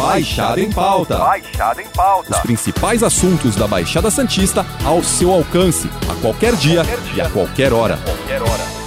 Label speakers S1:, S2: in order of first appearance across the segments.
S1: Baixada em Pauta.
S2: Baixada em Pauta.
S1: Os principais assuntos da Baixada Santista ao seu alcance, a qualquer dia, qualquer dia. e a qualquer hora.
S2: Qualquer hora.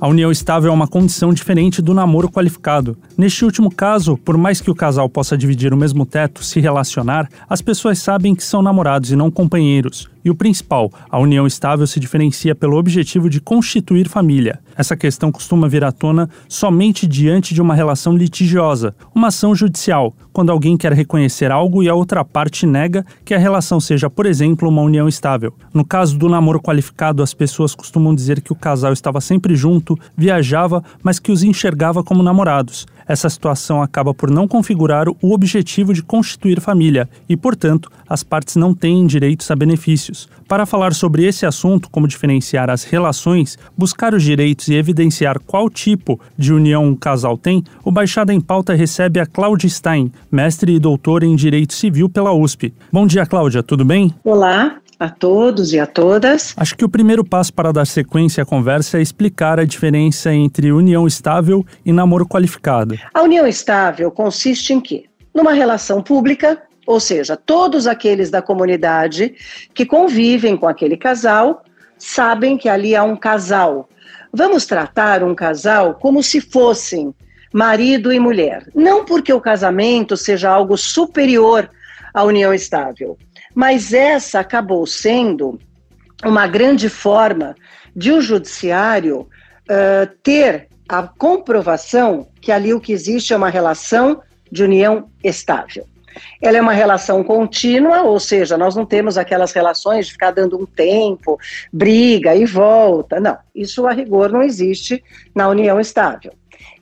S3: A união estável é uma condição diferente do namoro qualificado. Neste último caso, por mais que o casal possa dividir o mesmo teto, se relacionar, as pessoas sabem que são namorados e não companheiros. E o principal, a união estável se diferencia pelo objetivo de constituir família. Essa questão costuma vir à tona somente diante de uma relação litigiosa, uma ação judicial, quando alguém quer reconhecer algo e a outra parte nega que a relação seja, por exemplo, uma união estável. No caso do namoro qualificado, as pessoas costumam dizer que o casal estava sempre junto, viajava, mas que os enxergava como namorados. Essa situação acaba por não configurar o objetivo de constituir família e, portanto, as partes não têm direitos a benefícios. Para falar sobre esse assunto, como diferenciar as relações, buscar os direitos e evidenciar qual tipo de união um casal tem, o Baixada em Pauta recebe a Cláudia Stein, mestre e doutora em Direito Civil pela USP. Bom dia, Cláudia, tudo bem?
S4: Olá, a todos e a todas.
S3: Acho que o primeiro passo para dar sequência à conversa é explicar a diferença entre união estável e namoro qualificado.
S4: A união estável consiste em quê? Numa relação pública, ou seja, todos aqueles da comunidade que convivem com aquele casal sabem que ali há um casal. Vamos tratar um casal como se fossem marido e mulher. Não porque o casamento seja algo superior à união estável, mas essa acabou sendo uma grande forma de o um judiciário uh, ter a comprovação que ali o que existe é uma relação de união estável. Ela é uma relação contínua, ou seja, nós não temos aquelas relações de ficar dando um tempo, briga e volta. Não, isso a rigor não existe na união estável.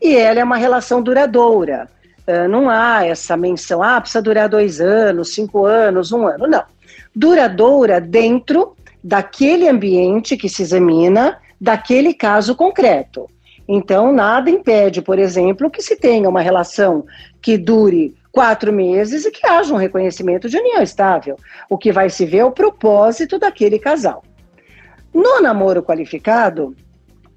S4: E ela é uma relação duradoura. Uh, não há essa menção, ah, precisa durar dois anos, cinco anos, um ano. Não. Duradoura dentro daquele ambiente que se examina, daquele caso concreto. Então, nada impede, por exemplo, que se tenha uma relação que dure quatro meses e que haja um reconhecimento de união estável. O que vai se ver é o propósito daquele casal. No namoro qualificado,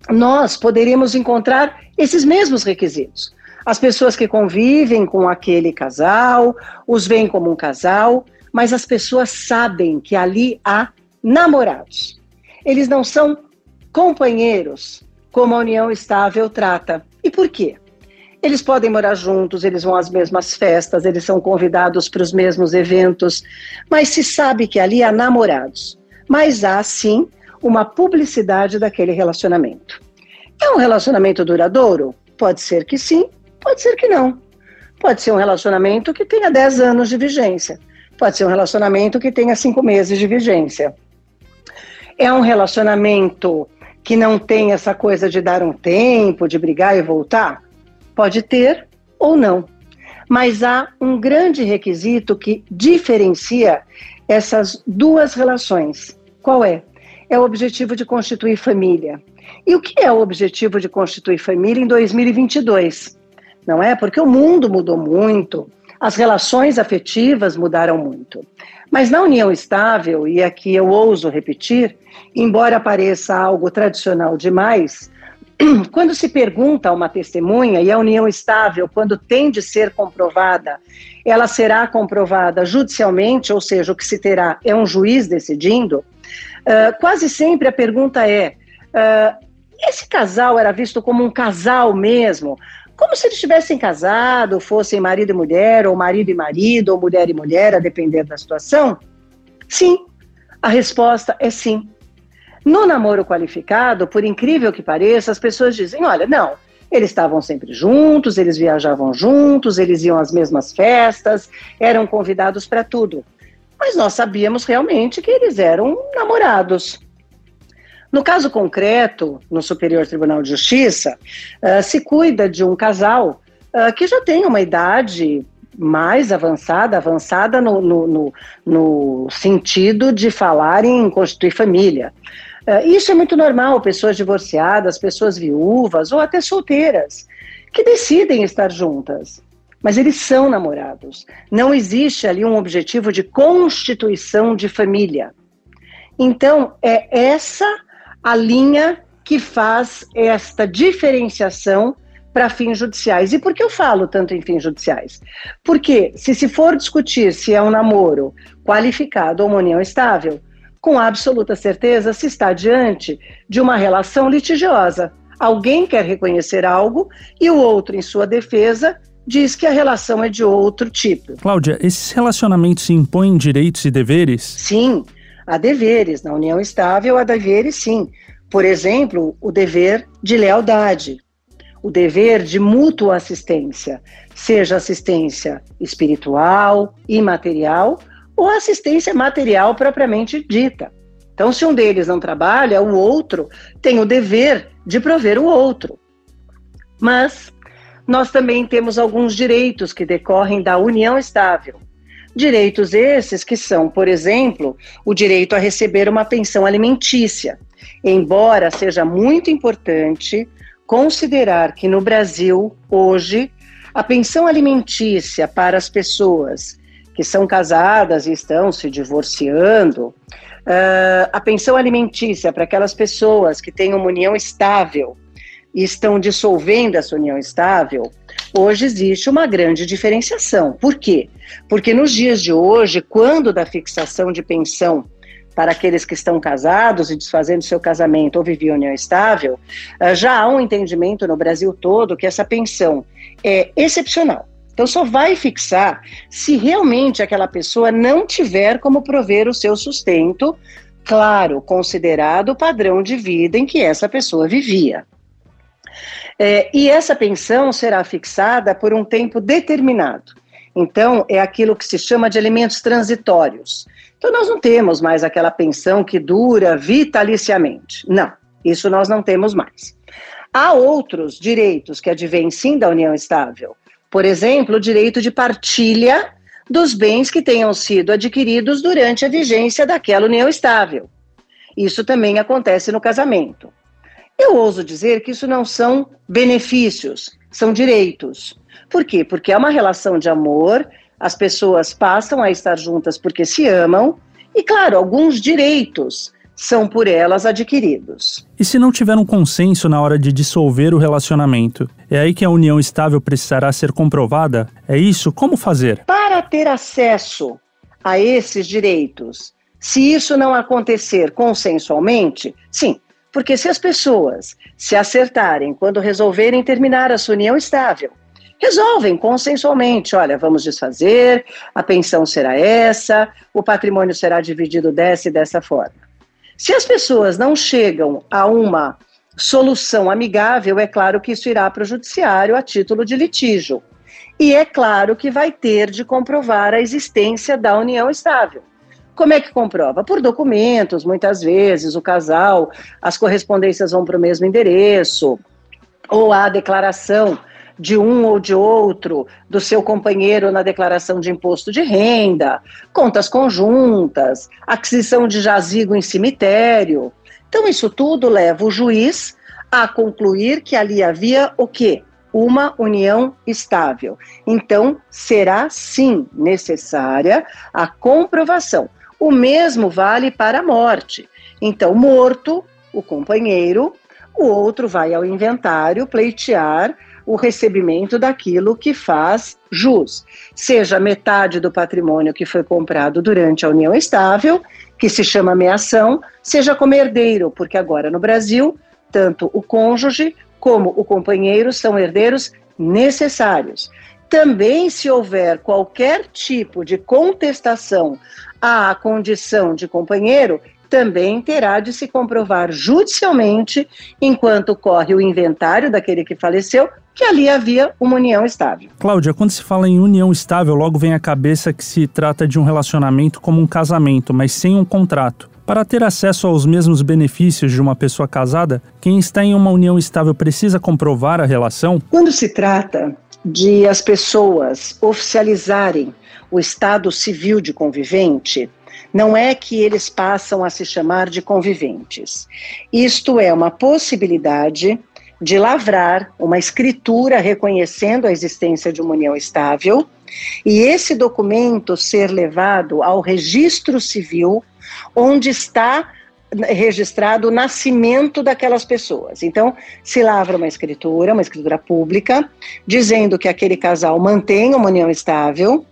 S4: nós poderíamos encontrar esses mesmos requisitos. As pessoas que convivem com aquele casal, os veem como um casal, mas as pessoas sabem que ali há namorados. Eles não são companheiros, como a união estável trata. E por quê? Eles podem morar juntos, eles vão às mesmas festas, eles são convidados para os mesmos eventos, mas se sabe que ali há namorados. Mas há, sim, uma publicidade daquele relacionamento. É um relacionamento duradouro? Pode ser que sim, pode ser que não. Pode ser um relacionamento que tenha 10 anos de vigência. Pode ser um relacionamento que tenha 5 meses de vigência. É um relacionamento que não tem essa coisa de dar um tempo, de brigar e voltar? Pode ter ou não. Mas há um grande requisito que diferencia essas duas relações. Qual é? É o objetivo de constituir família. E o que é o objetivo de constituir família em 2022? Não é? Porque o mundo mudou muito, as relações afetivas mudaram muito. Mas na união estável, e aqui eu ouso repetir, embora pareça algo tradicional demais, quando se pergunta a uma testemunha, e a união estável, quando tem de ser comprovada, ela será comprovada judicialmente, ou seja, o que se terá é um juiz decidindo, uh, quase sempre a pergunta é: uh, esse casal era visto como um casal mesmo? Como se eles tivessem casado, fossem marido e mulher, ou marido e marido, ou mulher e mulher, a depender da situação? Sim, a resposta é sim. No namoro qualificado, por incrível que pareça, as pessoas dizem: olha, não, eles estavam sempre juntos, eles viajavam juntos, eles iam às mesmas festas, eram convidados para tudo. Mas nós sabíamos realmente que eles eram namorados. No caso concreto, no Superior Tribunal de Justiça, uh, se cuida de um casal uh, que já tem uma idade mais avançada, avançada no, no, no, no sentido de falar em constituir família. Uh, isso é muito normal, pessoas divorciadas, pessoas viúvas ou até solteiras, que decidem estar juntas. Mas eles são namorados. Não existe ali um objetivo de constituição de família. Então, é essa a linha que faz esta diferenciação para fins judiciais. E por que eu falo tanto em fins judiciais? Porque se se for discutir se é um namoro qualificado ou uma união estável, com absoluta certeza se está diante de uma relação litigiosa. Alguém quer reconhecer algo e o outro, em sua defesa, diz que a relação é de outro tipo.
S3: Cláudia, esses relacionamentos impõem direitos e deveres?
S4: Sim, há deveres. Na união estável, há deveres, sim. Por exemplo, o dever de lealdade, o dever de mútua assistência, seja assistência espiritual, imaterial ou assistência material propriamente dita. Então, se um deles não trabalha, o outro tem o dever de prover o outro. Mas nós também temos alguns direitos que decorrem da união estável. Direitos esses que são, por exemplo, o direito a receber uma pensão alimentícia. Embora seja muito importante considerar que no Brasil, hoje, a pensão alimentícia para as pessoas que são casadas e estão se divorciando, uh, a pensão alimentícia para aquelas pessoas que têm uma união estável estão dissolvendo essa união estável, hoje existe uma grande diferenciação. Por quê? Porque nos dias de hoje, quando da fixação de pensão para aqueles que estão casados e desfazendo seu casamento ou viviam união estável, ah, já há um entendimento no Brasil todo que essa pensão é excepcional. Então, só vai fixar se realmente aquela pessoa não tiver como prover o seu sustento, claro, considerado o padrão de vida em que essa pessoa vivia. É, e essa pensão será fixada por um tempo determinado. Então, é aquilo que se chama de elementos transitórios. Então, nós não temos mais aquela pensão que dura vitaliciamente. Não, isso nós não temos mais. Há outros direitos que advêm sim da união estável. Por exemplo, o direito de partilha dos bens que tenham sido adquiridos durante a vigência daquela união estável. Isso também acontece no casamento. Eu ouso dizer que isso não são benefícios, são direitos. Por quê? Porque é uma relação de amor, as pessoas passam a estar juntas porque se amam, e, claro, alguns direitos são por elas adquiridos.
S3: E se não tiver um consenso na hora de dissolver o relacionamento? É aí que a união estável precisará ser comprovada? É isso? Como fazer?
S4: Para ter acesso a esses direitos, se isso não acontecer consensualmente, sim, porque se as pessoas se acertarem quando resolverem terminar a sua união estável, resolvem consensualmente, olha, vamos desfazer, a pensão será essa, o patrimônio será dividido dessa e dessa forma. Se as pessoas não chegam a uma solução amigável, é claro que isso irá para o judiciário a título de litígio. E é claro que vai ter de comprovar a existência da união estável. Como é que comprova? Por documentos, muitas vezes, o casal, as correspondências vão para o mesmo endereço, ou a declaração de um ou de outro, do seu companheiro na declaração de imposto de renda, contas conjuntas, aquisição de jazigo em cemitério. Então, isso tudo leva o juiz a concluir que ali havia o quê? Uma união estável. Então, será sim necessária a comprovação. O mesmo vale para a morte. Então, morto, o companheiro, o outro vai ao inventário pleitear o recebimento daquilo que faz jus, seja metade do patrimônio que foi comprado durante a união estável, que se chama meação, seja como herdeiro, porque agora no Brasil, tanto o cônjuge como o companheiro são herdeiros necessários. Também, se houver qualquer tipo de contestação à condição de companheiro, também terá de se comprovar judicialmente, enquanto corre o inventário daquele que faleceu, que ali havia uma união estável.
S3: Cláudia, quando se fala em união estável, logo vem à cabeça que se trata de um relacionamento como um casamento, mas sem um contrato. Para ter acesso aos mesmos benefícios de uma pessoa casada, quem está em uma união estável precisa comprovar a relação?
S4: Quando se trata de as pessoas oficializarem o estado civil de convivente, não é que eles passam a se chamar de conviventes. Isto é uma possibilidade de lavrar uma escritura reconhecendo a existência de uma união estável e esse documento ser levado ao registro civil, onde está registrado o nascimento daquelas pessoas. Então, se lavra uma escritura, uma escritura pública, dizendo que aquele casal mantém uma união estável.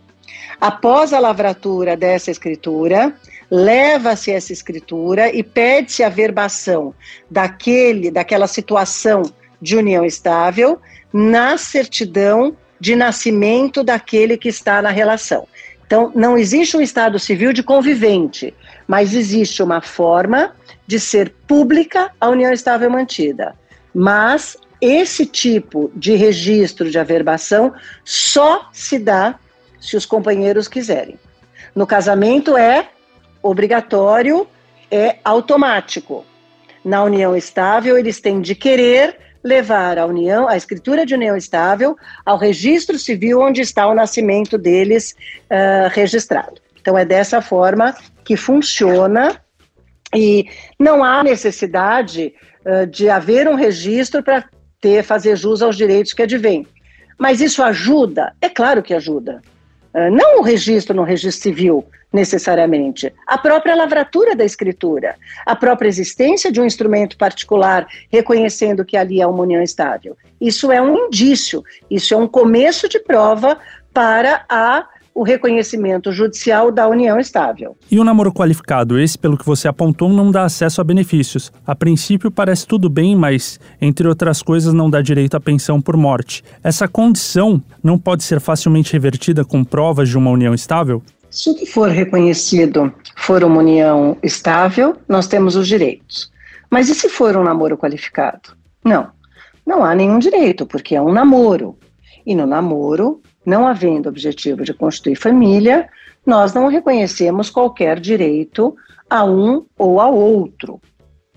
S4: Após a lavratura dessa escritura, leva-se essa escritura e pede-se a verbação daquele, daquela situação de união estável na certidão de nascimento daquele que está na relação. Então, não existe um estado civil de convivente, mas existe uma forma de ser pública a união estável mantida. Mas esse tipo de registro de averbação só se dá se os companheiros quiserem. No casamento é obrigatório, é automático. Na união estável, eles têm de querer levar a união, a escritura de união estável, ao registro civil onde está o nascimento deles uh, registrado. Então é dessa forma que funciona e não há necessidade uh, de haver um registro para ter fazer jus aos direitos que advêm. Mas isso ajuda? É claro que ajuda. Uh, não o registro no registro civil, necessariamente. A própria lavratura da escritura, a própria existência de um instrumento particular reconhecendo que ali é uma união estável. Isso é um indício, isso é um começo de prova para a o reconhecimento judicial da união estável.
S3: E o namoro qualificado, esse, pelo que você apontou, não dá acesso a benefícios. A princípio parece tudo bem, mas, entre outras coisas, não dá direito à pensão por morte. Essa condição não pode ser facilmente revertida com provas de uma união estável?
S4: Se o que for reconhecido for uma união estável, nós temos os direitos. Mas e se for um namoro qualificado? Não, não há nenhum direito, porque é um namoro. E no namoro, não havendo objetivo de constituir família, nós não reconhecemos qualquer direito a um ou ao outro.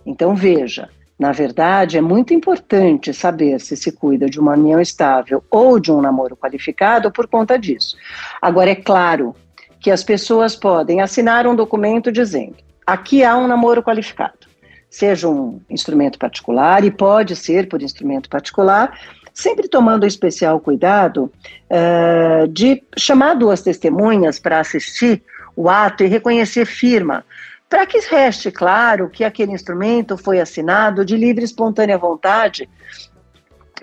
S4: Então, veja, na verdade, é muito importante saber se se cuida de uma união estável ou de um namoro qualificado por conta disso. Agora, é claro que as pessoas podem assinar um documento dizendo: aqui há um namoro qualificado, seja um instrumento particular, e pode ser por instrumento particular, sempre tomando especial cuidado uh, de chamar duas testemunhas para assistir o ato e reconhecer firma, para que reste claro que aquele instrumento foi assinado de livre e espontânea vontade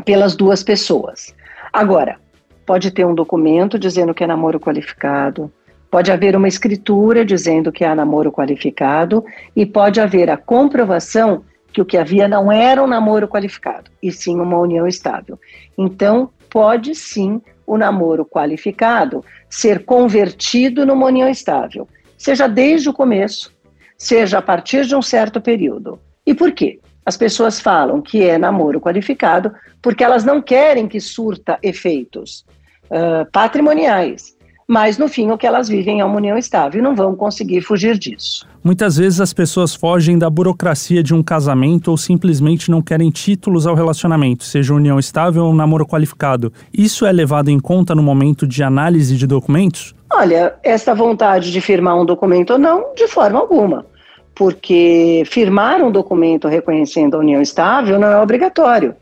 S4: pelas duas pessoas. Agora, pode ter um documento dizendo que é namoro qualificado, Pode haver uma escritura dizendo que há namoro qualificado e pode haver a comprovação que o que havia não era um namoro qualificado, e sim uma união estável. Então, pode sim o namoro qualificado ser convertido numa união estável, seja desde o começo, seja a partir de um certo período. E por quê? As pessoas falam que é namoro qualificado porque elas não querem que surta efeitos uh, patrimoniais mas no fim o que elas vivem é uma união estável e não vão conseguir fugir disso.
S3: Muitas vezes as pessoas fogem da burocracia de um casamento ou simplesmente não querem títulos ao relacionamento, seja união estável ou namoro qualificado. Isso é levado em conta no momento de análise de documentos?
S4: Olha, essa vontade de firmar um documento ou não, de forma alguma. Porque firmar um documento reconhecendo a união estável não é obrigatório.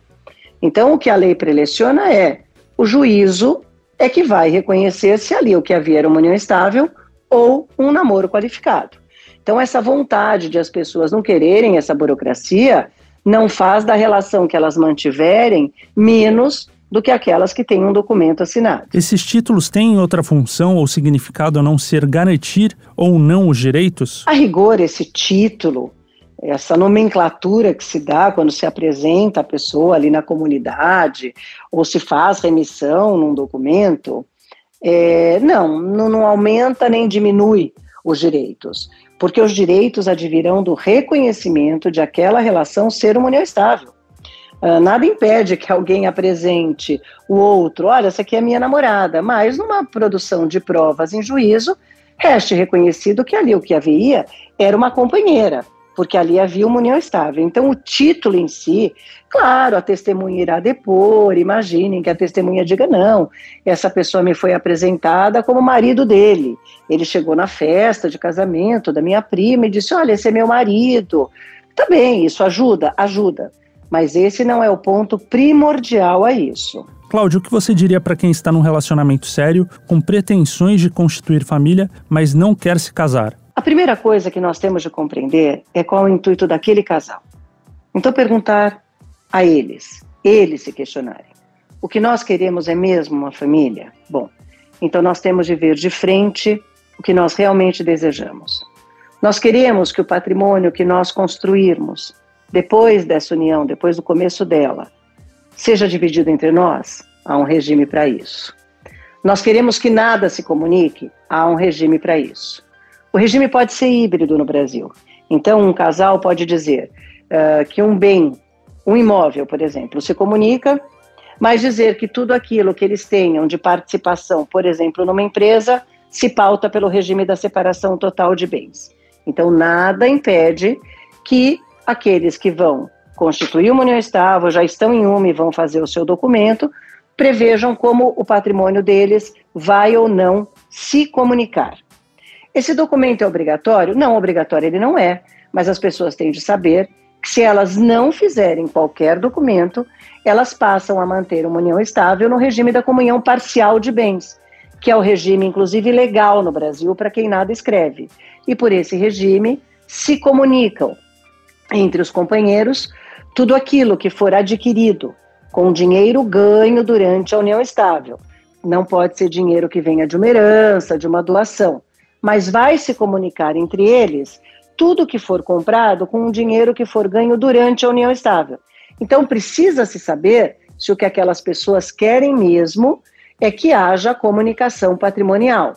S4: Então, o que a lei preleciona é o juízo é que vai reconhecer se ali o que havia era uma união estável ou um namoro qualificado. Então, essa vontade de as pessoas não quererem essa burocracia não faz da relação que elas mantiverem menos do que aquelas que têm um documento assinado.
S3: Esses títulos têm outra função ou significado a não ser garantir ou não os direitos?
S4: A rigor, esse título essa nomenclatura que se dá quando se apresenta a pessoa ali na comunidade ou se faz remissão num documento, é, não, não aumenta nem diminui os direitos, porque os direitos advirão do reconhecimento de aquela relação ser uma união estável. Uh, nada impede que alguém apresente o outro, olha, essa aqui é minha namorada, mas numa produção de provas em juízo, reste reconhecido que ali o que havia era uma companheira, porque ali havia uma união estável. Então, o título em si, claro, a testemunha irá depor, imaginem que a testemunha diga: não, essa pessoa me foi apresentada como marido dele. Ele chegou na festa de casamento da minha prima e disse: olha, esse é meu marido. Tá bem, isso ajuda? Ajuda. Mas esse não é o ponto primordial a isso.
S3: Cláudio, o que você diria para quem está num relacionamento sério, com pretensões de constituir família, mas não quer se casar?
S4: A primeira coisa que nós temos de compreender é qual é o intuito daquele casal. Então, perguntar a eles, eles se questionarem: o que nós queremos é mesmo uma família? Bom, então nós temos de ver de frente o que nós realmente desejamos. Nós queremos que o patrimônio que nós construirmos depois dessa união, depois do começo dela, seja dividido entre nós. Há um regime para isso. Nós queremos que nada se comunique. Há um regime para isso. O regime pode ser híbrido no Brasil. Então, um casal pode dizer uh, que um bem, um imóvel, por exemplo, se comunica, mas dizer que tudo aquilo que eles tenham de participação, por exemplo, numa empresa, se pauta pelo regime da separação total de bens. Então, nada impede que aqueles que vão constituir uma união estável, já estão em uma e vão fazer o seu documento, prevejam como o patrimônio deles vai ou não se comunicar. Esse documento é obrigatório? Não, obrigatório ele não é, mas as pessoas têm de saber que se elas não fizerem qualquer documento, elas passam a manter uma união estável no regime da comunhão parcial de bens, que é o regime, inclusive, legal no Brasil para quem nada escreve. E por esse regime se comunicam entre os companheiros tudo aquilo que for adquirido com dinheiro ganho durante a união estável. Não pode ser dinheiro que venha de uma herança, de uma doação, mas vai se comunicar entre eles tudo que for comprado com o dinheiro que for ganho durante a união estável. Então precisa se saber se o que aquelas pessoas querem mesmo é que haja comunicação patrimonial.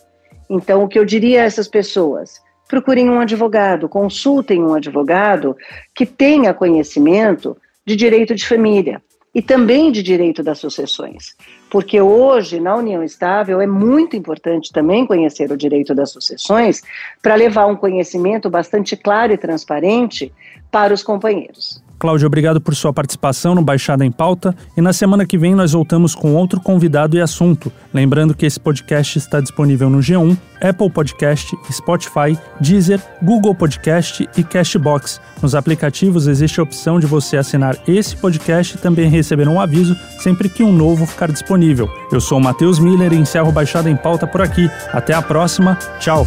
S4: Então o que eu diria a essas pessoas? procurem um advogado, consultem um advogado que tenha conhecimento de direito de família e também de direito das sucessões. Porque hoje, na união estável, é muito importante também conhecer o direito das sucessões para levar um conhecimento bastante claro e transparente para os companheiros.
S3: Cláudio, obrigado por sua participação no Baixada em Pauta e na semana que vem nós voltamos com outro convidado e assunto. Lembrando que esse podcast está disponível no G1, Apple Podcast, Spotify, Deezer, Google Podcast e Cashbox. Nos aplicativos existe a opção de você assinar esse podcast e também receber um aviso sempre que um novo ficar disponível. Eu sou o Matheus Miller e encerro Baixada em Pauta por aqui. Até a próxima. Tchau.